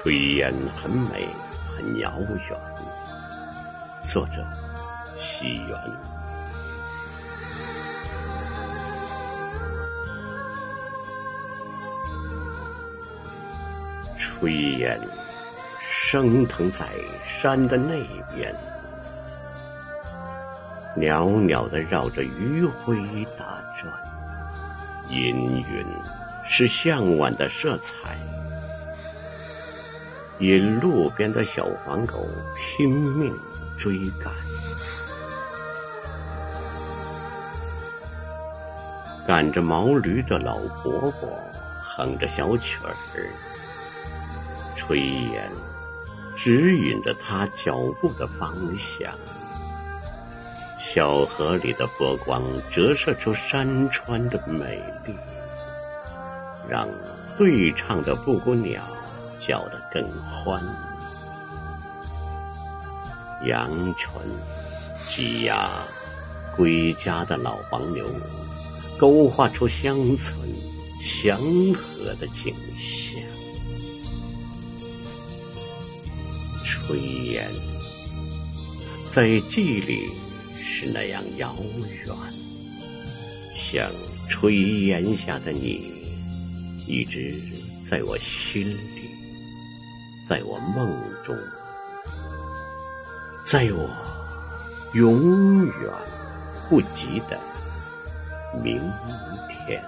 炊烟很美，很遥远。作者：西园。炊烟升腾在山的那边，袅袅的绕着余晖打转，氤氲是向晚的色彩。引路边的小黄狗拼命追赶，赶着毛驴的老伯伯哼着小曲儿，炊烟指引着他脚步的方向。小河里的波光折射出山川的美丽，让对唱的布谷鸟。叫得更欢，阳春、鸡鸭、归家的老黄牛，勾画出乡村祥和的景象。炊烟在记忆里是那样遥远，像炊烟下的你，一直在我心里。在我梦中，在我永远不及的明天。